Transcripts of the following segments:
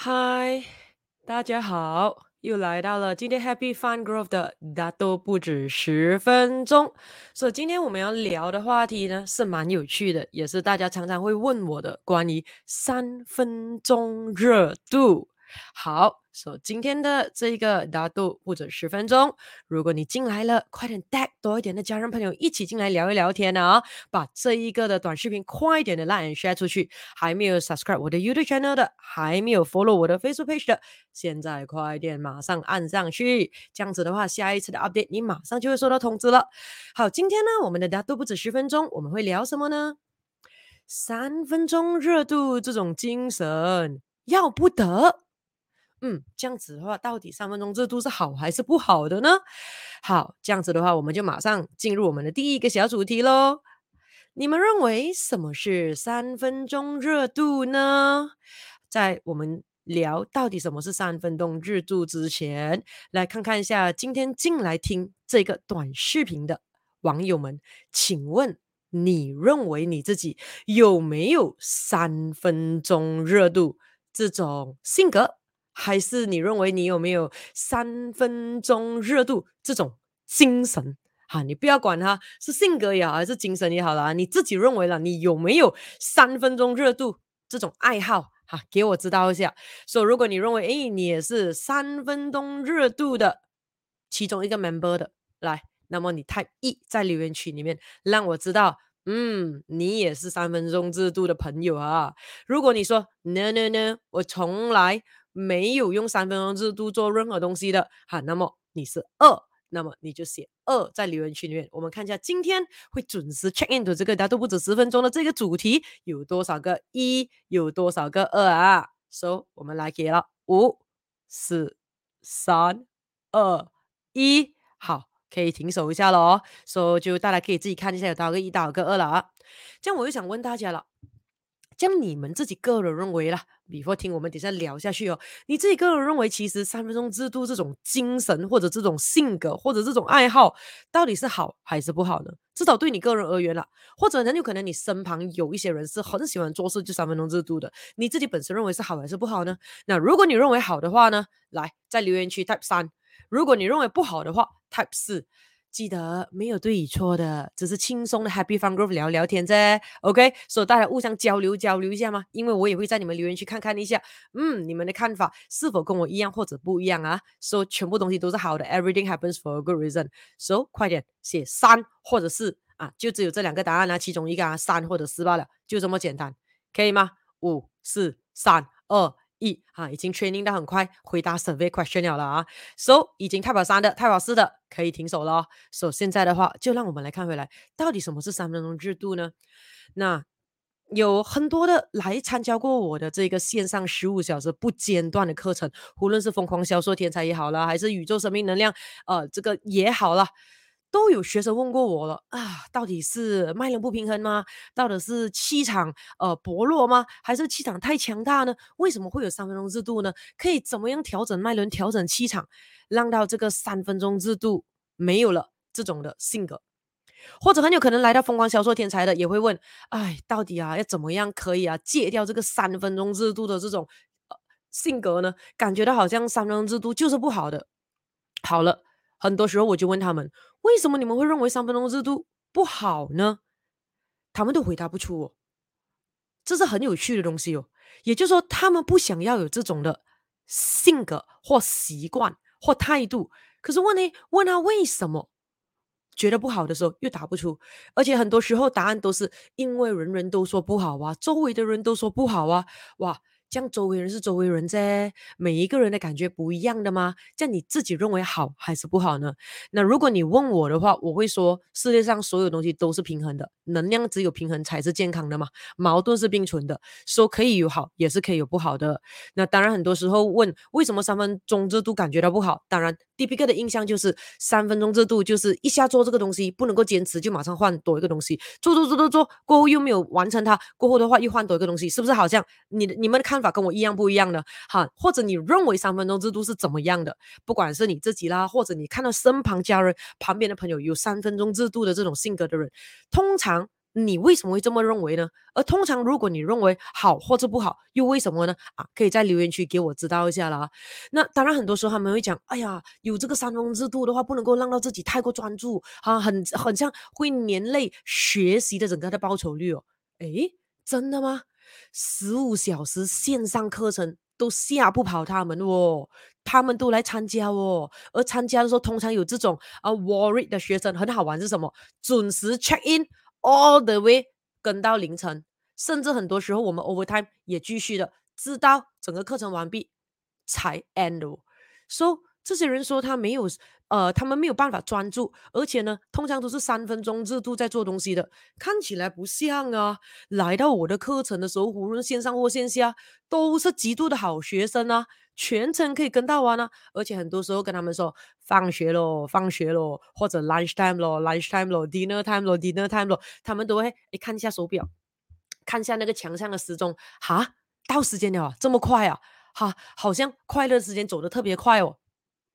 嗨，大家好，又来到了今天 Happy Fun Growth 的大都不止十分钟。所以今天我们要聊的话题呢，是蛮有趣的，也是大家常常会问我的关于三分钟热度。好。所、so, 今天的这一个大都不止十分钟，如果你进来了，快点带多一点的家人朋友一起进来聊一聊天啊！把这一个的短视频快一点的 like share 出去。还没有 subscribe 我的 YouTube channel 的，还没有 follow 我的 Facebook page 的，现在快点马上按上去。这样子的话，下一次的 update 你马上就会收到通知了。好，今天呢，我们的大都不止十分钟，我们会聊什么呢？三分钟热度这种精神要不得。嗯，这样子的话，到底三分钟热度是好还是不好的呢？好，这样子的话，我们就马上进入我们的第一个小主题喽。你们认为什么是三分钟热度呢？在我们聊到底什么是三分钟热度之前，来看看一下今天进来听这个短视频的网友们，请问你认为你自己有没有三分钟热度这种性格？还是你认为你有没有三分钟热度这种精神？哈，你不要管他是性格也好，还是精神也好啦，你自己认为了，你有没有三分钟热度这种爱好？哈，给我知道一下。所以，如果你认为，诶，你也是三分钟热度的其中一个 member 的，来，那么你 type 一在留言区里面，让我知道，嗯，你也是三分钟热度的朋友啊。如果你说 no no no，我从来。没有用三分钟热度做任何东西的，好，那么你是二，那么你就写二在留言区里面。我们看一下今天会准时 check in 的这个大家都不止十分钟的这个主题有多少个一，有多少个二啊？So 我们来给了五、四、三、二、一，好，可以停手一下了哦。So 就大家可以自己看一下有多少个一，多少个二了啊。这样我就想问大家了。将你们自己个人认为啦，before 听我们等下聊下去哦。你自己个人认为，其实三分钟制度这种精神，或者这种性格，或者这种爱好，到底是好还是不好呢？至少对你个人而言啦，或者很有可能你身旁有一些人是很喜欢做事就三分钟制度的，你自己本身认为是好还是不好呢？那如果你认为好的话呢，来在留言区 type 三；如果你认为不好的话，type 四。记得没有对与错的，只是轻松的 Happy Fun Group 聊聊天啫。OK，所以大家互相交流交流一下嘛，因为我也会在你们留言区看看一下，嗯，你们的看法是否跟我一样或者不一样啊？说、so, 全部东西都是好的，Everything happens for a good reason。So 快点写三或者四啊，就只有这两个答案啊，其中一个啊，三或者四罢了，就这么简单，可以吗？五、四、三、二。一啊，已经 training 到很快，回答 survey question 了啊。So 已经 type 三的，type 四的可以停手了哦。So 现在的话，就让我们来看回来，到底什么是三分钟制度呢？那有很多的来参加过我的这个线上十五小时不间断的课程，无论是疯狂销售天才也好啦，还是宇宙生命能量，呃，这个也好了。都有学生问过我了啊，到底是脉轮不平衡吗？到底是气场呃薄弱吗？还是气场太强大呢？为什么会有三分钟热度呢？可以怎么样调整脉轮、调整气场，让到这个三分钟热度没有了这种的性格？或者很有可能来到疯狂销售天才的也会问，哎，到底啊要怎么样可以啊戒掉这个三分钟热度的这种性格呢？感觉到好像三分钟热度就是不好的。好了。很多时候我就问他们，为什么你们会认为三分钟热度不好呢？他们都回答不出哦，这是很有趣的东西哦。也就是说，他们不想要有这种的性格或习惯或态度。可是问呢，问他为什么觉得不好的时候，又答不出。而且很多时候答案都是因为人人都说不好啊，周围的人都说不好啊，哇。这样周围人是周围人啫，每一个人的感觉不一样的吗？这样你自己认为好还是不好呢？那如果你问我的话，我会说世界上所有东西都是平衡的，能量只有平衡才是健康的嘛，矛盾是并存的，说可以有好，也是可以有不好的。那当然很多时候问为什么三分钟热度感觉到不好，当然第一个的印象就是三分钟热度就是一下做这个东西不能够坚持，就马上换多一个东西，做做做做做过后又没有完成它，过后的话又换多一个东西，是不是好像你你们的看？法跟我一样不一样呢，哈，或者你认为三分钟热度是怎么样的？不管是你自己啦，或者你看到身旁家人、旁边的朋友有三分钟热度的这种性格的人，通常你为什么会这么认为呢？而通常如果你认为好或者不好，又为什么呢？啊，可以在留言区给我知道一下啦。那当然，很多时候他们会讲，哎呀，有这个三分钟制度的话，不能够让到自己太过专注啊，很很像会连累学习的整个的报酬率哦。诶，真的吗？十五小时线上课程都吓不跑他们哦，他们都来参加哦。而参加的时候，通常有这种啊 worried 的学生，很好玩是什么？准时 check in。All the way 跟到凌晨，甚至很多时候我们 overtime 也继续的，直到整个课程完毕才 end。So 这些人说他没有，呃，他们没有办法专注，而且呢，通常都是三分钟热度在做东西的，看起来不像啊。来到我的课程的时候，无论线上或线下，都是极度的好学生啊。全程可以跟到完呢、啊，而且很多时候跟他们说放学喽，放学喽，或者 lunch time 喽，lunch time 喽，dinner time 喽，dinner time 喽，他们都会诶看一下手表，看一下那个墙上的时钟，哈，到时间了啊，这么快啊，哈，好像快乐时间走得特别快哦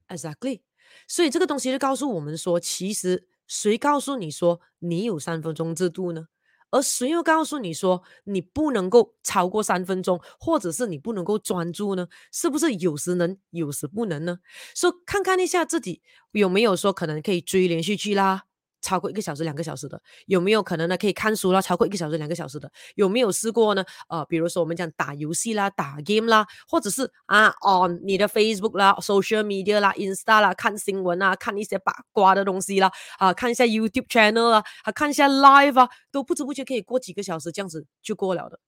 ，exactly，所以这个东西就告诉我们说，其实谁告诉你说你有三分钟制度呢？而谁又告诉你说你不能够超过三分钟，或者是你不能够专注呢？是不是有时能，有时不能呢？说、so, 看看一下自己有没有说可能可以追连续剧啦。超过一个小时、两个小时的，有没有可能呢？可以看书啦，超过一个小时、两个小时的，有没有试过呢？呃，比如说我们讲打游戏啦、打 game 啦，或者是啊，on 你的 Facebook 啦、social media 啦、Insta 啦，看新闻啊，看一些八卦的东西啦，啊，看一下 YouTube channel 啊，还看一下 live 啊，都不知不觉可以过几个小时，这样子就过了的。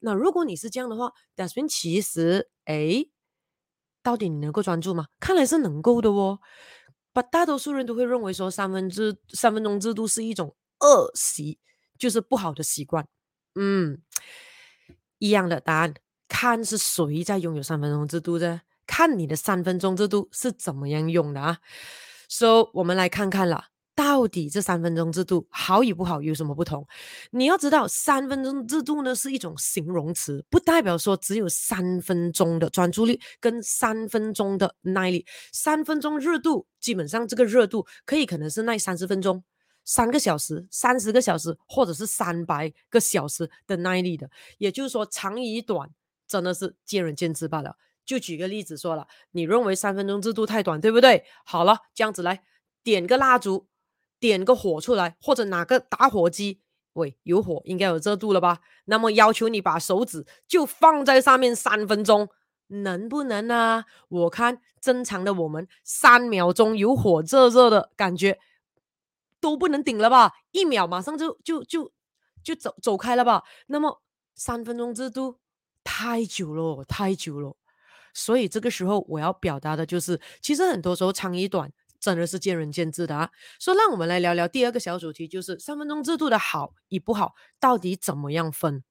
那如果你是这样的话，that means 其实，诶，到底你能够专注吗？看来是能够的哦。把大多数人都会认为说三分制三分钟制度是一种恶习，就是不好的习惯。嗯，一样的答案，看是谁在拥有三分钟制度的，看你的三分钟制度是怎么样用的啊。So 我们来看看了。到底这三分钟制度好与不好有什么不同？你要知道，三分钟制度呢是一种形容词，不代表说只有三分钟的专注力跟三分钟的耐力。三分钟热度，基本上这个热度可以可能是耐三十分钟、三个小时、三十个小时，或者是三百个小时的耐力的。也就是说，长与短真的是见仁见智罢了。就举个例子说了，你认为三分钟制度太短，对不对？好了，这样子来点个蜡烛。点个火出来，或者拿个打火机，喂，有火应该有热度了吧？那么要求你把手指就放在上面三分钟，能不能啊？我看正常的我们三秒钟有火热热的感觉都不能顶了吧？一秒马上就就就就走走开了吧？那么三分钟制度太久了，太久了。所以这个时候我要表达的就是，其实很多时候长与短。真的是见仁见智的啊！所以让我们来聊聊第二个小主题，就是三分钟制度的好与不好，到底怎么样分？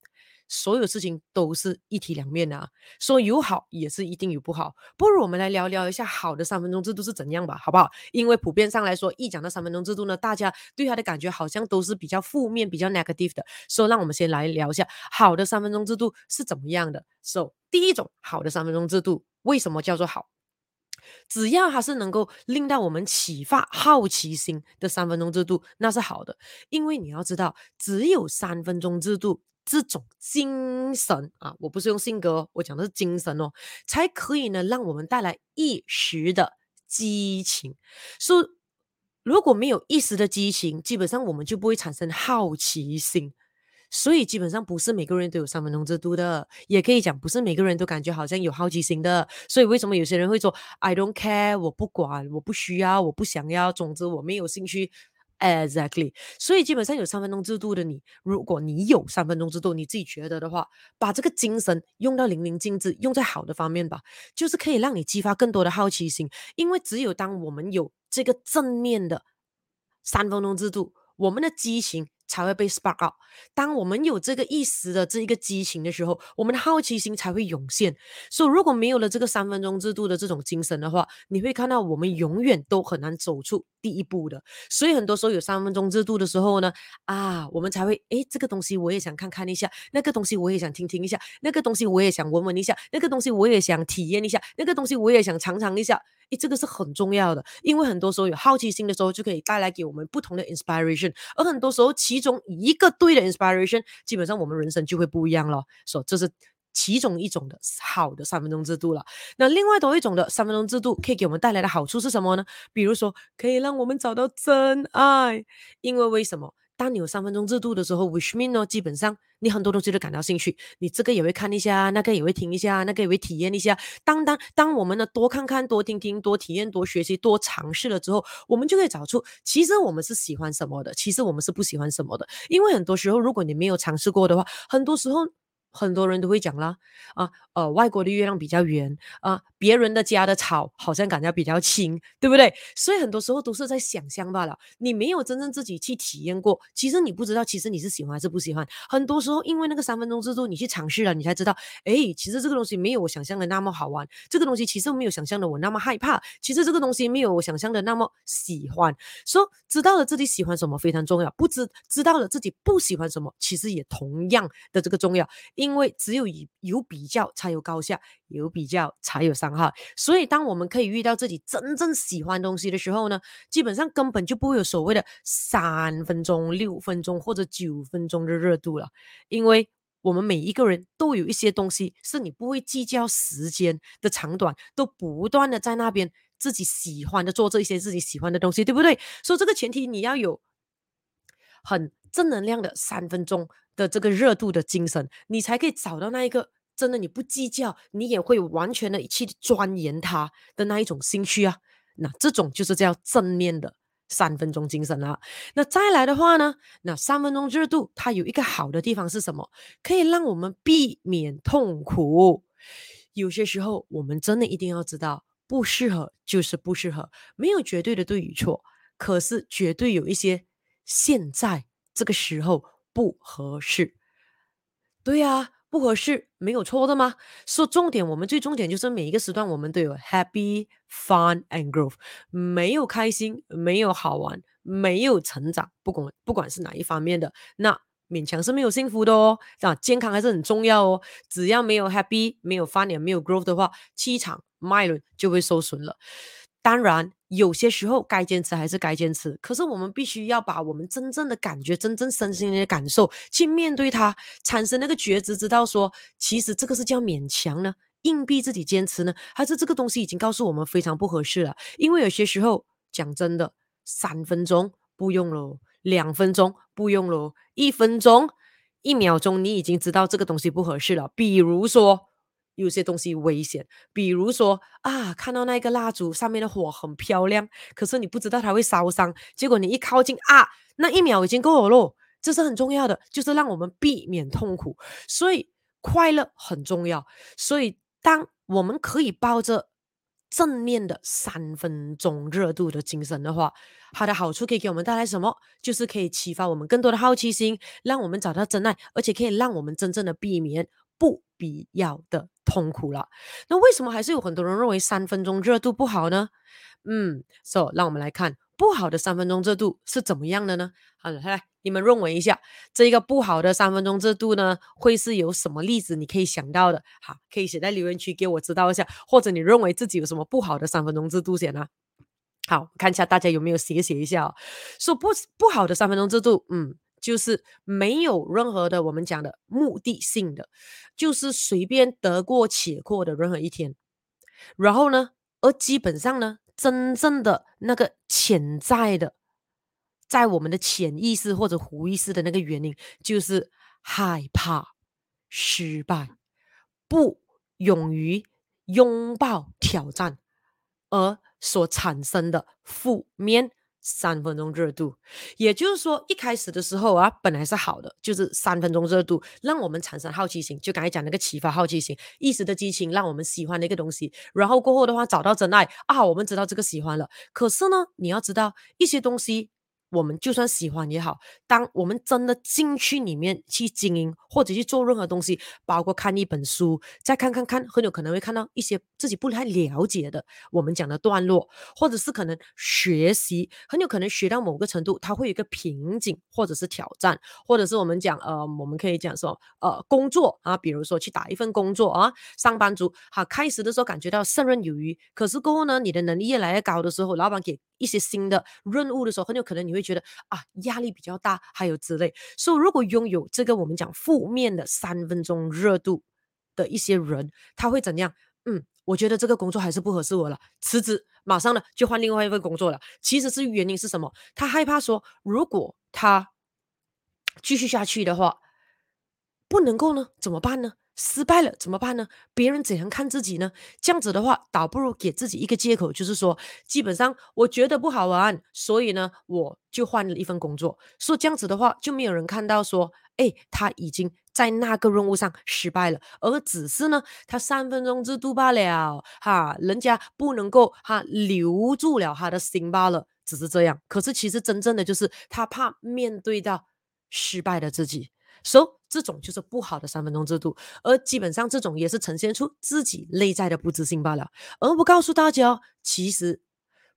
所有事情都是一体两面的啊，说有好也是一定有不好。不如我们来聊聊一下好的三分钟制度是怎样吧，好不好？因为普遍上来说，一讲到三分钟制度呢，大家对它的感觉好像都是比较负面、比较 negative 的。所以让我们先来聊一下好的三分钟制度是怎么样的。So，第一种好的三分钟制度，为什么叫做好？只要它是能够令到我们启发好奇心的三分钟制度，那是好的。因为你要知道，只有三分钟制度这种精神啊，我不是用性格，我讲的是精神哦，才可以呢让我们带来一时的激情。所以如果没有一时的激情，基本上我们就不会产生好奇心。所以基本上不是每个人都有三分钟制度的，也可以讲不是每个人都感觉好像有好奇心的。所以为什么有些人会说 I don't care，我不管，我不需要，我不想要，总之我没有兴趣。Exactly。所以基本上有三分钟制度的你，如果你有三分钟制度，你自己觉得的话，把这个精神用到淋漓尽致，用在好的方面吧，就是可以让你激发更多的好奇心。因为只有当我们有这个正面的三分钟制度，我们的激情。才会被 spark out。当我们有这个意识的这一个激情的时候，我们的好奇心才会涌现。所以，如果没有了这个三分钟制度的这种精神的话，你会看到我们永远都很难走出第一步的。所以，很多时候有三分钟制度的时候呢，啊，我们才会诶，这个东西我也想看看一下，那个东西我也想听听一下，那个东西我也想闻闻一下，那个东西我也想体验一下，那个东西我也想尝尝一下。诶，这个是很重要的，因为很多时候有好奇心的时候，就可以带来给我们不同的 inspiration，而很多时候其中一个对的 inspiration，基本上我们人生就会不一样了。所以这是其中一种的好的三分钟制度了。那另外多一种的三分钟制度可以给我们带来的好处是什么呢？比如说可以让我们找到真爱，因为为什么？当你有三分钟热度的时候，which mean 呢，基本上你很多东西都感到兴趣，你这个也会看一下，那个也会听一下，那个也会体验一下。当当当我们呢多看看、多听听、多体验、多学习、多尝试了之后，我们就可以找出，其实我们是喜欢什么的，其实我们是不喜欢什么的。因为很多时候，如果你没有尝试过的话，很多时候。很多人都会讲啦，啊，呃，外国的月亮比较圆，啊，别人的家的草好像感觉比较青，对不对？所以很多时候都是在想象罢了，你没有真正自己去体验过，其实你不知道，其实你是喜欢还是不喜欢。很多时候因为那个三分钟制度，你去尝试了，你才知道，哎，其实这个东西没有我想象的那么好玩，这个东西其实没有想象的我那么害怕，其实这个东西没有我想象的那么喜欢。说知道了自己喜欢什么非常重要，不知知道了自己不喜欢什么，其实也同样的这个重要。因为只有有有比较才有高下，有比较才有伤害。所以，当我们可以遇到自己真正喜欢东西的时候呢，基本上根本就不会有所谓的三分钟、六分钟或者九分钟的热度了。因为我们每一个人都有一些东西是你不会计较时间的长短，都不断的在那边自己喜欢的做这一些自己喜欢的东西，对不对？所以，这个前提你要有很正能量的三分钟。的这个热度的精神，你才可以找到那一个真的你不计较，你也会完全的去钻研它的那一种兴趣啊。那这种就是叫正面的三分钟精神啊。那再来的话呢，那三分钟热度它有一个好的地方是什么？可以让我们避免痛苦。有些时候我们真的一定要知道，不适合就是不适合，没有绝对的对与错，可是绝对有一些现在这个时候。不合适，对呀、不合适没有错的吗？说重点，我们最重点就是每一个时段我们都有 happy, fun and growth，没有开心，没有好玩，没有成长，不管不管是哪一方面的，那勉强是没有幸福的哦。啊，健康还是很重要哦。只要没有 happy，没有 fun，也没有 growth 的话，气场脉轮就会受损了。当然。有些时候该坚持还是该坚持，可是我们必须要把我们真正的感觉、真正身心的感受去面对它，产生那个觉知，知道说，其实这个是叫勉强呢，硬逼自己坚持呢，还是这个东西已经告诉我们非常不合适了？因为有些时候讲真的，三分钟不用咯，两分钟不用咯，一分钟、一秒钟你已经知道这个东西不合适了，比如说。有些东西危险，比如说啊，看到那个蜡烛上面的火很漂亮，可是你不知道它会烧伤，结果你一靠近啊，那一秒已经够了咯。这是很重要的，就是让我们避免痛苦，所以快乐很重要。所以当我们可以抱着正面的三分钟热度的精神的话，它的好处可以给我们带来什么？就是可以启发我们更多的好奇心，让我们找到真爱，而且可以让我们真正的避免不必要的痛苦了。那为什么还是有很多人认为三分钟热度不好呢？嗯，so 让我们来看不好的三分钟热度是怎么样的呢？好了，来，你们认为一下，这个不好的三分钟热度呢，会是有什么例子你可以想到的？好，可以写在留言区给我知道一下，或者你认为自己有什么不好的三分钟热度写呢？好，看一下大家有没有写写一下哦。说不不好的三分钟热度，嗯。就是没有任何的我们讲的目的性的，就是随便得过且过的任何一天。然后呢，而基本上呢，真正的那个潜在的，在我们的潜意识或者无意识的那个原因，就是害怕失败，不勇于拥抱挑战，而所产生的负面。三分钟热度，也就是说，一开始的时候啊，本来是好的，就是三分钟热度，让我们产生好奇心，就刚才讲那个启发好奇心，一时的激情，让我们喜欢的一个东西，然后过后的话，找到真爱啊，我们知道这个喜欢了。可是呢，你要知道一些东西我们就算喜欢也好，当我们真的进去里面去经营或者去做任何东西，包括看一本书，再看看看，很有可能会看到一些自己不太了解的，我们讲的段落，或者是可能学习，很有可能学到某个程度，它会有一个瓶颈或者是挑战，或者是我们讲呃，我们可以讲说呃，工作啊，比如说去打一份工作啊，上班族好，开始的时候感觉到胜任有余，可是过后呢，你的能力越来越高的时候，老板给一些新的任务的时候，很有可能你会会觉得啊，压力比较大，还有之类。所以，如果拥有这个我们讲负面的三分钟热度的一些人，他会怎样？嗯，我觉得这个工作还是不合适我了，辞职，马上呢就换另外一份工作了。其实是原因是什么？他害怕说，如果他继续下去的话，不能够呢，怎么办呢？失败了怎么办呢？别人怎样看自己呢？这样子的话，倒不如给自己一个借口，就是说，基本上我觉得不好玩，所以呢，我就换了一份工作。说这样子的话，就没有人看到说，哎，他已经在那个任务上失败了，而只是呢，他三分钟热度罢了，哈，人家不能够哈留住了他的心罢了，只是这样。可是其实真正的就是他怕面对到失败的自己。所、so, 这种就是不好的三分钟制度，而基本上这种也是呈现出自己内在的不自信罢了。而不告诉大家，其实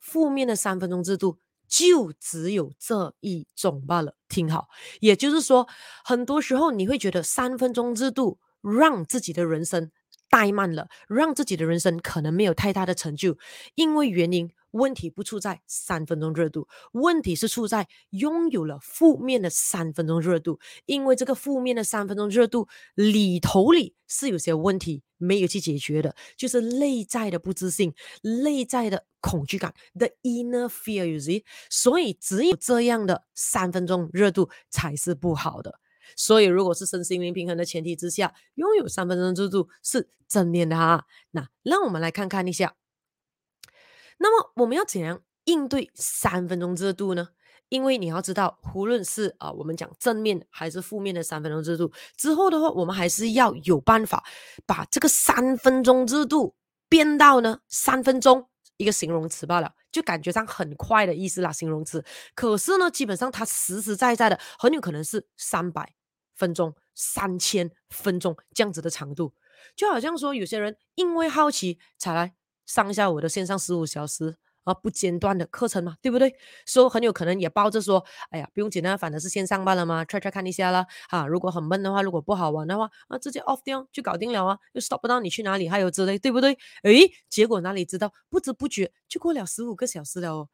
负面的三分钟制度就只有这一种罢了。听好，也就是说，很多时候你会觉得三分钟制度让自己的人生怠慢了，让自己的人生可能没有太大的成就，因为原因。问题不出在三分钟热度，问题是出在拥有了负面的三分钟热度，因为这个负面的三分钟热度里头里是有些问题没有去解决的，就是内在的不自信、内在的恐惧感，the inner fear，you see？所以只有这样的三分钟热度才是不好的。所以如果是身心灵平衡的前提之下，拥有三分钟热度是正面的哈。那让我们来看看一下。那么我们要怎样应对三分钟热度呢？因为你要知道，无论是啊、呃、我们讲正面还是负面的三分钟热度，之后的话，我们还是要有办法把这个三分钟热度变到呢三分钟一个形容词罢了，就感觉上很快的意思啦，形容词。可是呢，基本上它实实在在的很有可能是三百分钟、三千分钟这样子的长度，就好像说有些人因为好奇才来。上下我的线上十五小时啊不间断的课程嘛，对不对？所以很有可能也抱着说，哎呀，不用紧张，反正是线上罢了嘛，try try 看一下啦。啊，如果很闷的话，如果不好玩的话，啊，直接 off 掉就搞定了啊，又 stop 不到你去哪里，还有之类，对不对？诶，结果哪里知道，不知不觉就过了十五个小时了哦，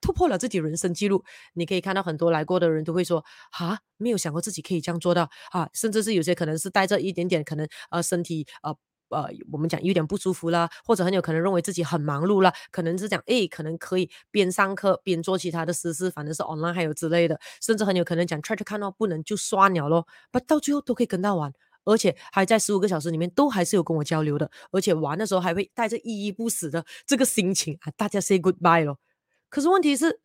突破了自己人生记录。你可以看到很多来过的人都会说，啊，没有想过自己可以这样做到啊，甚至是有些可能是带着一点点可能呃身体呃。呃，我们讲有点不舒服啦，或者很有可能认为自己很忙碌啦，可能是讲，诶，可能可以边上课边做其他的私事，反正是 online 还有之类的，甚至很有可能讲 try to 看到不能就算了咯，不到最后都可以跟他玩，而且还在十五个小时里面都还是有跟我交流的，而且玩的时候还会带着依依不舍的这个心情啊，大家 say goodbye 咯。可是问题是，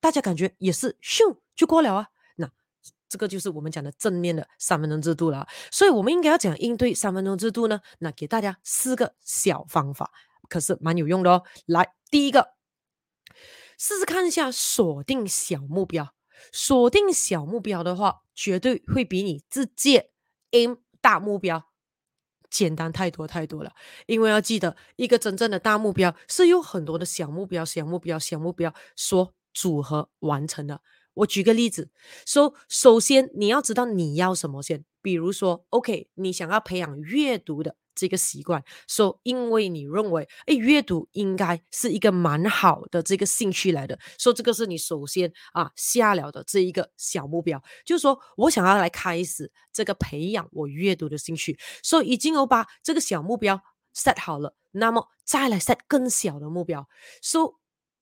大家感觉也是咻就过了啊。这个就是我们讲的正面的三分钟制度了，所以我们应该要怎样应对三分钟制度呢？那给大家四个小方法，可是蛮有用的哦。来，第一个，试试看一下锁定小目标。锁定小目标的话，绝对会比你直接 aim 大目标简单太多太多了。因为要记得，一个真正的大目标是有很多的小目标、小目标、小目标所组合完成的。我举个例子，说、so, 首先你要知道你要什么先，比如说，OK，你想要培养阅读的这个习惯，说、so, 因为你认为，哎，阅读应该是一个蛮好的这个兴趣来的，说、so, 这个是你首先啊下了的这一个小目标，就是说我想要来开始这个培养我阅读的兴趣，所、so, 以已经有把这个小目标 set 好了，那么再来 set 更小的目标，说、so,。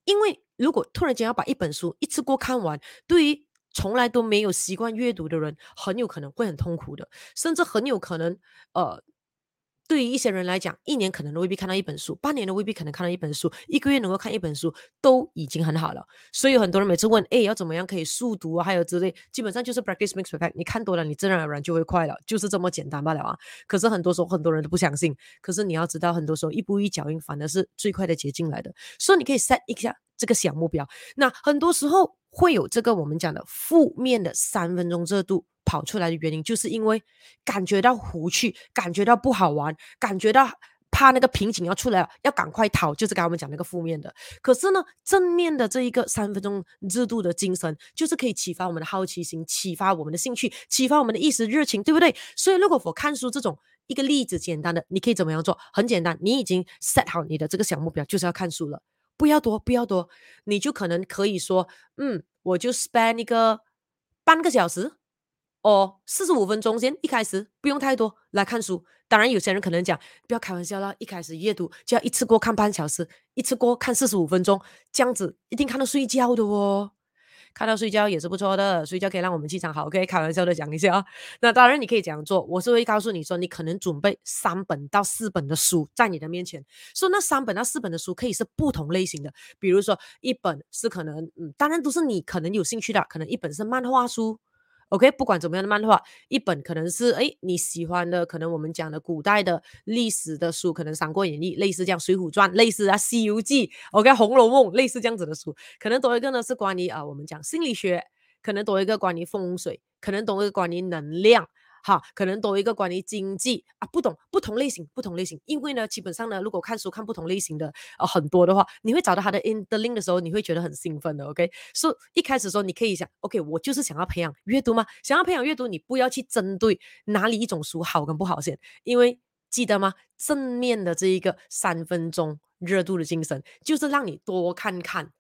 因为如果突然间要把一本书一次过看完，对于从来都没有习惯阅读的人，很有可能会很痛苦的，甚至很有可能，呃，对于一些人来讲，一年可能都未必看到一本书，半年都未必可能看到一本书，一个月能够看一本书都已经很好了。所以有很多人每次问，哎，要怎么样可以速读啊？还有之类，基本上就是 practice makes perfect。你看多了，你自然而然就会快了，就是这么简单罢了啊。可是很多时候很多人都不相信。可是你要知道，很多时候一步一脚印反而是最快的捷径来的。所以你可以 set 一下这个小目标。那很多时候会有这个我们讲的负面的三分钟热度。跑出来的原因，就是因为感觉到无趣，感觉到不好玩，感觉到怕那个瓶颈要出来了，要赶快逃，就是刚刚我们讲那个负面的。可是呢，正面的这一个三分钟热度的精神，就是可以启发我们的好奇心，启发我们的兴趣，启发我们的一时热情，对不对？所以，如果我看书这种一个例子，简单的，你可以怎么样做？很简单，你已经 set 好你的这个小目标，就是要看书了，不要多，不要多，你就可能可以说，嗯，我就 spend 一个半个小时。哦，四十五分钟先，一开始不用太多来看书。当然，有些人可能讲，不要开玩笑啦，一开始阅读就要一次过看半小时，一次过看四十五分钟，这样子一定看到睡觉的哦。看到睡觉也是不错的，睡觉可以让我们气场好。OK，开玩笑的讲一下啊。那当然你可以这样做，我是会告诉你说，你可能准备三本到四本的书在你的面前，说那三本到四本的书可以是不同类型的，比如说一本是可能，嗯，当然都是你可能有兴趣的，可能一本是漫画书。OK，不管怎么样的漫画，一本可能是哎你喜欢的，可能我们讲的古代的历史的书，可能《三国演义》类似这样，《水浒传》类似啊，《西游记》OK，《红楼梦》类似这样子的书，可能多一个呢是关于啊，我们讲心理学，可能多一个关于风水，可能多一个关于能量。哈，可能多一个关于经济啊，不懂不同类型，不同类型，因为呢，基本上呢，如果看书看不同类型的呃很多的话，你会找到它的 in the link 的时候，你会觉得很兴奋的。OK，所、以一开始说你可以想，OK，我就是想要培养阅读吗？想要培养阅读，你不要去针对哪里一种书好跟不好先，因为记得吗？正面的这一个三分钟热度的精神，就是让你多看看，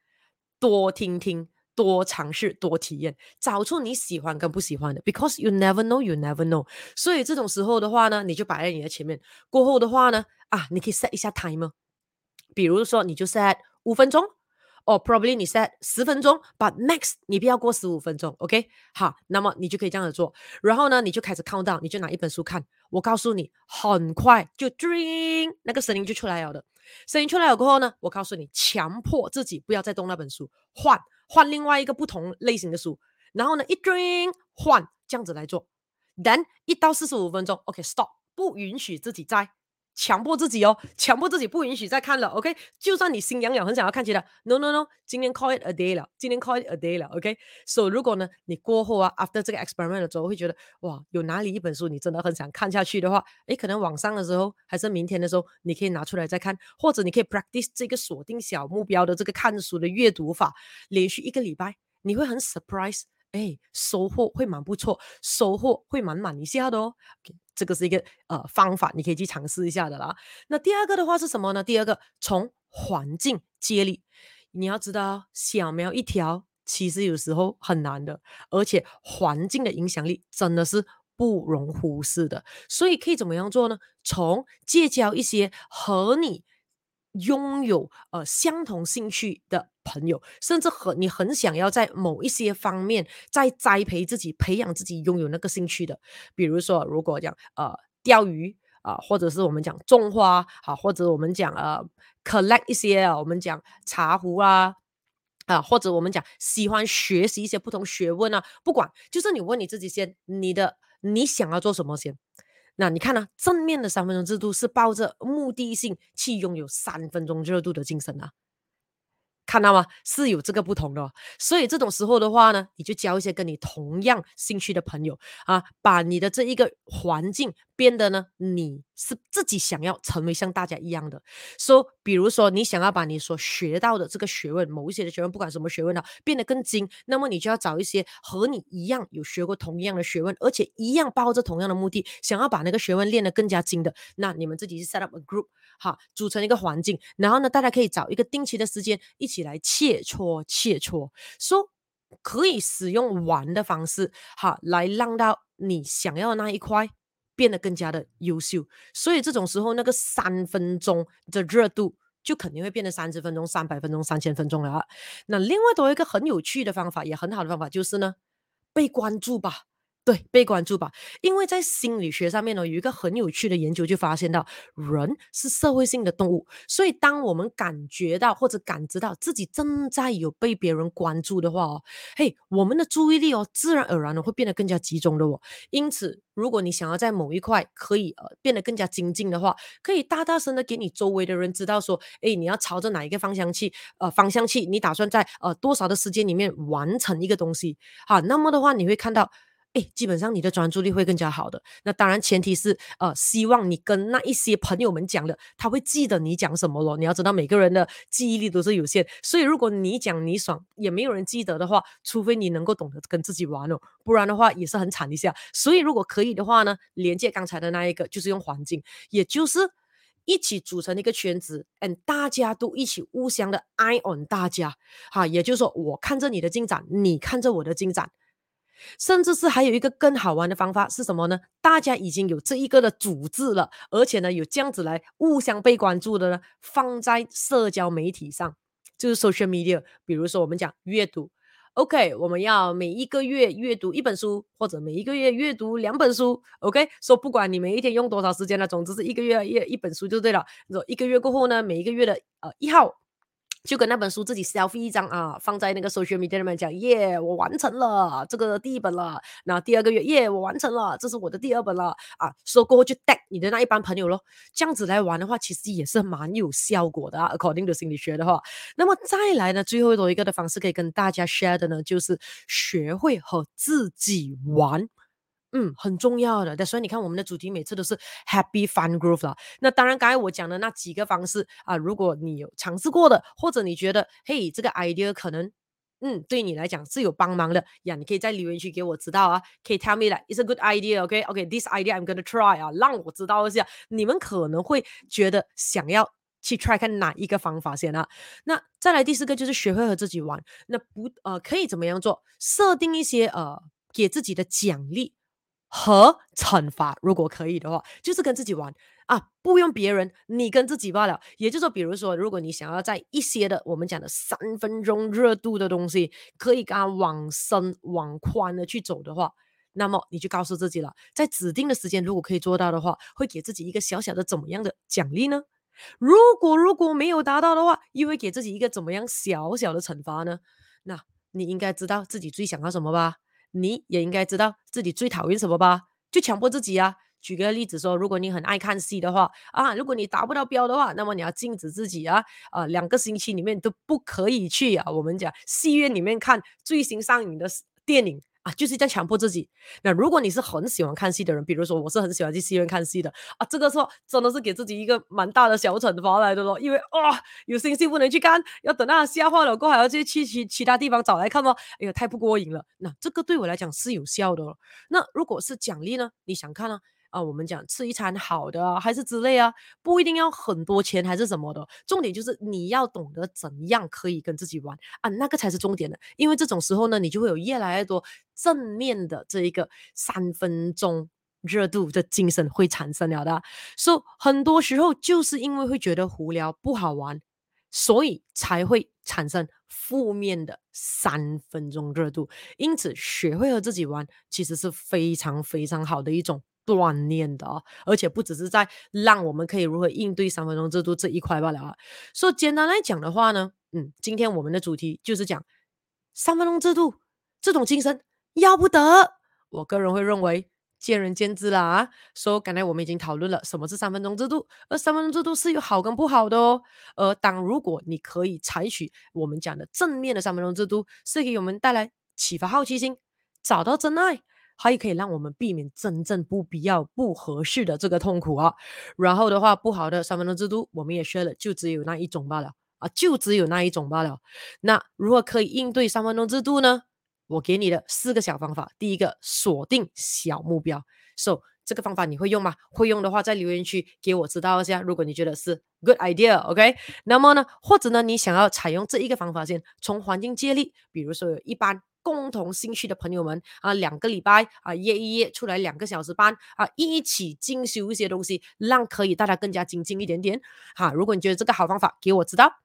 多听听。多尝试，多体验，找出你喜欢跟不喜欢的。Because you never know, you never know。所以这种时候的话呢，你就摆在你的前面。过后的话呢，啊，你可以 set 一下 timer。比如说，你就 set 五分钟，哦，probably 你 set 十分钟，but max 你不要过十五分钟，OK？好，那么你就可以这样子做。然后呢，你就开始 count down，你就拿一本书看。我告诉你，很快就 dream 那个声音就出来了的。声音出来了过后呢，我告诉你，强迫自己不要再动那本书，换。换另外一个不同类型的书，然后呢，一 drink 换这样子来做，then 一到四十五分钟，OK，stop，、不允许自己再强迫自己哦，强迫自己不允许再看了，OK，就算你心痒痒很想要看其他，no no no，今天 call it a day 了，今天 call it a day 了，OK，so、如果呢你过后啊，after 这个 experiment 的时候会觉得哇，有哪里一本书你真的很想看下去的话，诶，可能晚上的时候还是明天的时候，你可以拿出来再看，或者你可以 practice 这个锁定小目标的这个看书的阅读法，连续一个礼拜，你会很 surprise，诶，收获会蛮不错，收获会满满一下的哦。这个是一个呃方法，你可以去尝试一下的啦。那第二个的话是什么呢？第二个从环境接力，你要知道小苗一条其实有时候很难的，而且环境的影响力真的是不容忽视的。所以可以怎么样做呢？从结交一些和你拥有呃相同兴趣的朋友，甚至很你很想要在某一些方面在栽培自己、培养自己拥有那个兴趣的，比如说，如果讲呃钓鱼啊、或者是我们讲种花，啊，或者我们讲呃 collect 一些啊，我们讲茶壶啊，啊，或者我们讲喜欢学习一些不同学问啊，不管，就是你问你自己先，你的你想要做什么先。那你看呢、正面的三分钟制度是抱着目的性去拥有三分钟热度的精神啊。看到吗？是有这个不同的，所以这种时候的话呢，你就交一些跟你同样兴趣的朋友啊，把你的这一个环境变得呢，你是自己想要成为像大家一样的。说、比如说你想要把你所学到的这个学问，某一些的学问，不管什么学问呢，变得更精，那么你就要找一些和你一样有学过同样的学问，而且一样抱着同样的目的，想要把那个学问练得更加精的，那你们自己是 set up a group。好，组成一个环境，然后呢，大家可以找一个定期的时间一起来切磋切磋，说可以使用玩的方式，好，来让到你想要的那一块变得更加的优秀。所以这种时候，那个三分钟的热度就肯定会变得三十分钟、三百分钟、三千分钟了。那另外多一个很有趣的方法，也很好的方法就是呢，被关注吧。对，被关注吧，因为在心理学上面呢，有一个很有趣的研究，就发现到人是社会性的动物，所以当我们感觉到或者感知到自己正在有被别人关注的话哦，嘿，我们的注意力哦，自然而然的会变得更加集中的哦。因此，如果你想要在某一块可以呃变得更加精进的话，可以大大声的给你周围的人知道说，诶，你要朝着哪一个方向去，呃，方向去，你打算在呃多少的时间里面完成一个东西，好，那么的话你会看到。诶，基本上你的专注力会更加好的。那当然前提是，呃，希望你跟那一些朋友们讲的，他会记得你讲什么咯。你要知道每个人的记忆力都是有限，所以如果你讲你爽，也没有人记得的话，除非你能够懂得跟自己玩哦，不然的话也是很惨一下。所以如果可以的话呢，连接刚才的那一个，就是用环境，也就是一起组成一个圈子，and 大家都一起互相的 eye on 大家，哈，也就是说我看着你的进展，你看着我的进展。甚至是还有一个更好玩的方法是什么呢？大家已经有这一个的组织了，而且呢有这样子来互相被关注的呢，放在社交媒体上，就是 social media。比如说我们讲阅读，OK，我们要每一个月阅读一本书，或者每一个月阅读两本书，OK。说不管你每一天用多少时间呢，总之是一个月一一本书就对了。说一个月过后呢，每一个月的呃一号。就跟那本书自己 selfie 一张啊，放在那个 social media 里面讲，耶，我完成了这个第一本了。那第二个月，耶，我完成了，这是我的第二本了啊。说过后就 tag 你的那一帮朋友咯。这样子来玩的话，其实也是蛮有效果的啊。According to 心理学的话，那么再来呢，最后一个的方式可以跟大家 share 的呢，就是学会和自己玩。嗯，很重要的，所以你看我们的主题每次都是 Happy Fun Growth 啦。那当然，刚才我讲的那几个方式啊，如果你有尝试过的，或者你觉得嘿这个 idea 可能嗯对你来讲是有帮忙的呀，你可以在留言区给我知道啊，可以 tell me that it's a good idea，OK，OK，this idea I'm gonna try 啊，让我知道一下你们可能会觉得想要去 try 看哪一个方法先啊。那再来第四个就是学会和自己玩，那不呃可以怎么样做？设定一些呃给自己的奖励。和惩罚，如果可以的话，就是跟自己玩啊，不用别人，你跟自己罢了。也就是说，比如说，如果你想要在一些的我们讲的三分钟热度的东西，可以跟它往深往宽的去走的话，那么你就告诉自己了，在指定的时间，如果可以做到的话，会给自己一个小小的怎么样的奖励呢？如果如果没有达到的话，又会给自己一个怎么样小小的惩罚呢？那你应该知道自己最想要什么吧？你也应该知道自己最讨厌什么吧？就强迫自己啊。举个例子说，如果你很爱看戏的话啊，如果你达不到标的话，那么你要禁止自己啊啊，两个星期里面都不可以去啊。我们讲戏院里面看最新上映的电影。啊，就是在强迫自己。那如果你是很喜欢看戏的人，比如说我是很喜欢去戏院看戏的啊，这个时候真的是给自己一个蛮大的小惩罚来的咯。因为啊、哦，有新戏不能去看，要等到下话了过后还要去去其其他地方找来看哦？哎呀，太不过瘾了。那这个对我来讲是有效的。那如果是奖励呢？你想看呢？啊，我们讲吃一餐好的，还是之类啊，不一定要很多钱还是什么的，重点就是你要懂得怎样可以跟自己玩啊，那个才是重点的。因为这种时候呢，你就会有越来越多正面的这一个三分钟热度的精神会产生了的。所以很多时候就是因为会觉得无聊不好玩，所以才会产生负面的三分钟热度。因此，学会和自己玩其实是非常非常好的一种。锻炼的啊，而且不只是在让我们可以如何应对三分钟制度这一块罢了啊。所以简单来讲的话呢，嗯，今天我们的主题就是讲三分钟制度这种精神要不得。我个人会认为见仁见智啦啊。所以刚才我们已经讨论了什么是三分钟制度，而三分钟制度是有好跟不好的哦。而当如果你可以采取我们讲的正面的三分钟制度，是给我们带来启发好奇心，找到真爱。还可以让我们避免真正不必要、不合适的这个痛苦啊。然后的话，不好的三分钟制度，我们也学了，就只有那一种罢了啊，就只有那一种罢了。那如何可以应对三分钟制度呢？我给你的四个小方法。第一个，锁定小目标。So 这个方法你会用吗？会用的话，在留言区给我知道一下。如果你觉得是 good idea，OK？那么呢，或者呢，你想要采用这一个方法先从环境借力，比如说有一般。共同兴趣的朋友们啊，两个礼拜啊约一约出来两个小时班啊，一起进修一些东西，让可以大家更加精进一点点。哈、如果你觉得这个好方法，给我知道。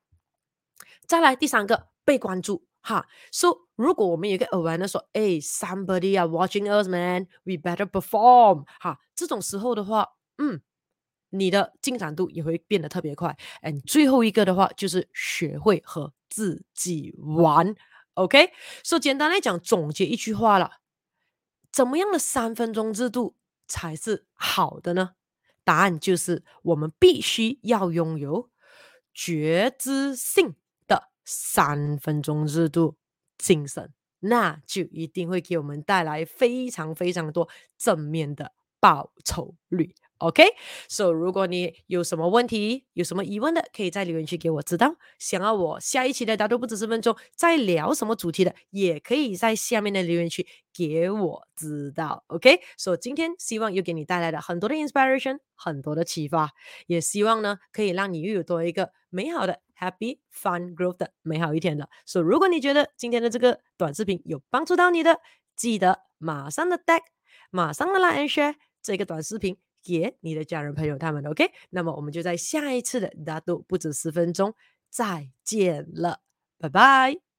再来第三个，被关注哈。So 如果我们有个偶然的说，哎，somebody are watching us, man, we better perform。哈，这种时候的话，嗯，你的进展度也会变得特别快。哎最后一个的话，就是学会和自己玩。OK，So 简单来讲，总结一句话了，怎么样的三分钟热度才是好的呢？答案就是我们必须要拥有觉知性的三分钟热度精神，那就一定会给我们带来非常非常多正面的报酬率。OK，So、如果你有什么问题、有什么疑问的，可以在留言区给我知道。想要我下一期的大都不止十分钟再聊什么主题的，也可以在下面的留言区给我知道。OK，So、okay? 今天希望又给你带来了很多的 inspiration，很多的启发，也希望呢可以让你又有多一个美好的 Happy Fun Growth 的美好一天的。So 如果你觉得今天的这个短视频有帮助到你的，记得马上的 tag，马上的 like and share 这个短视频。给你的家人朋友他们，OK？那么我们就在下一次的大度不止十分钟再见了，拜拜。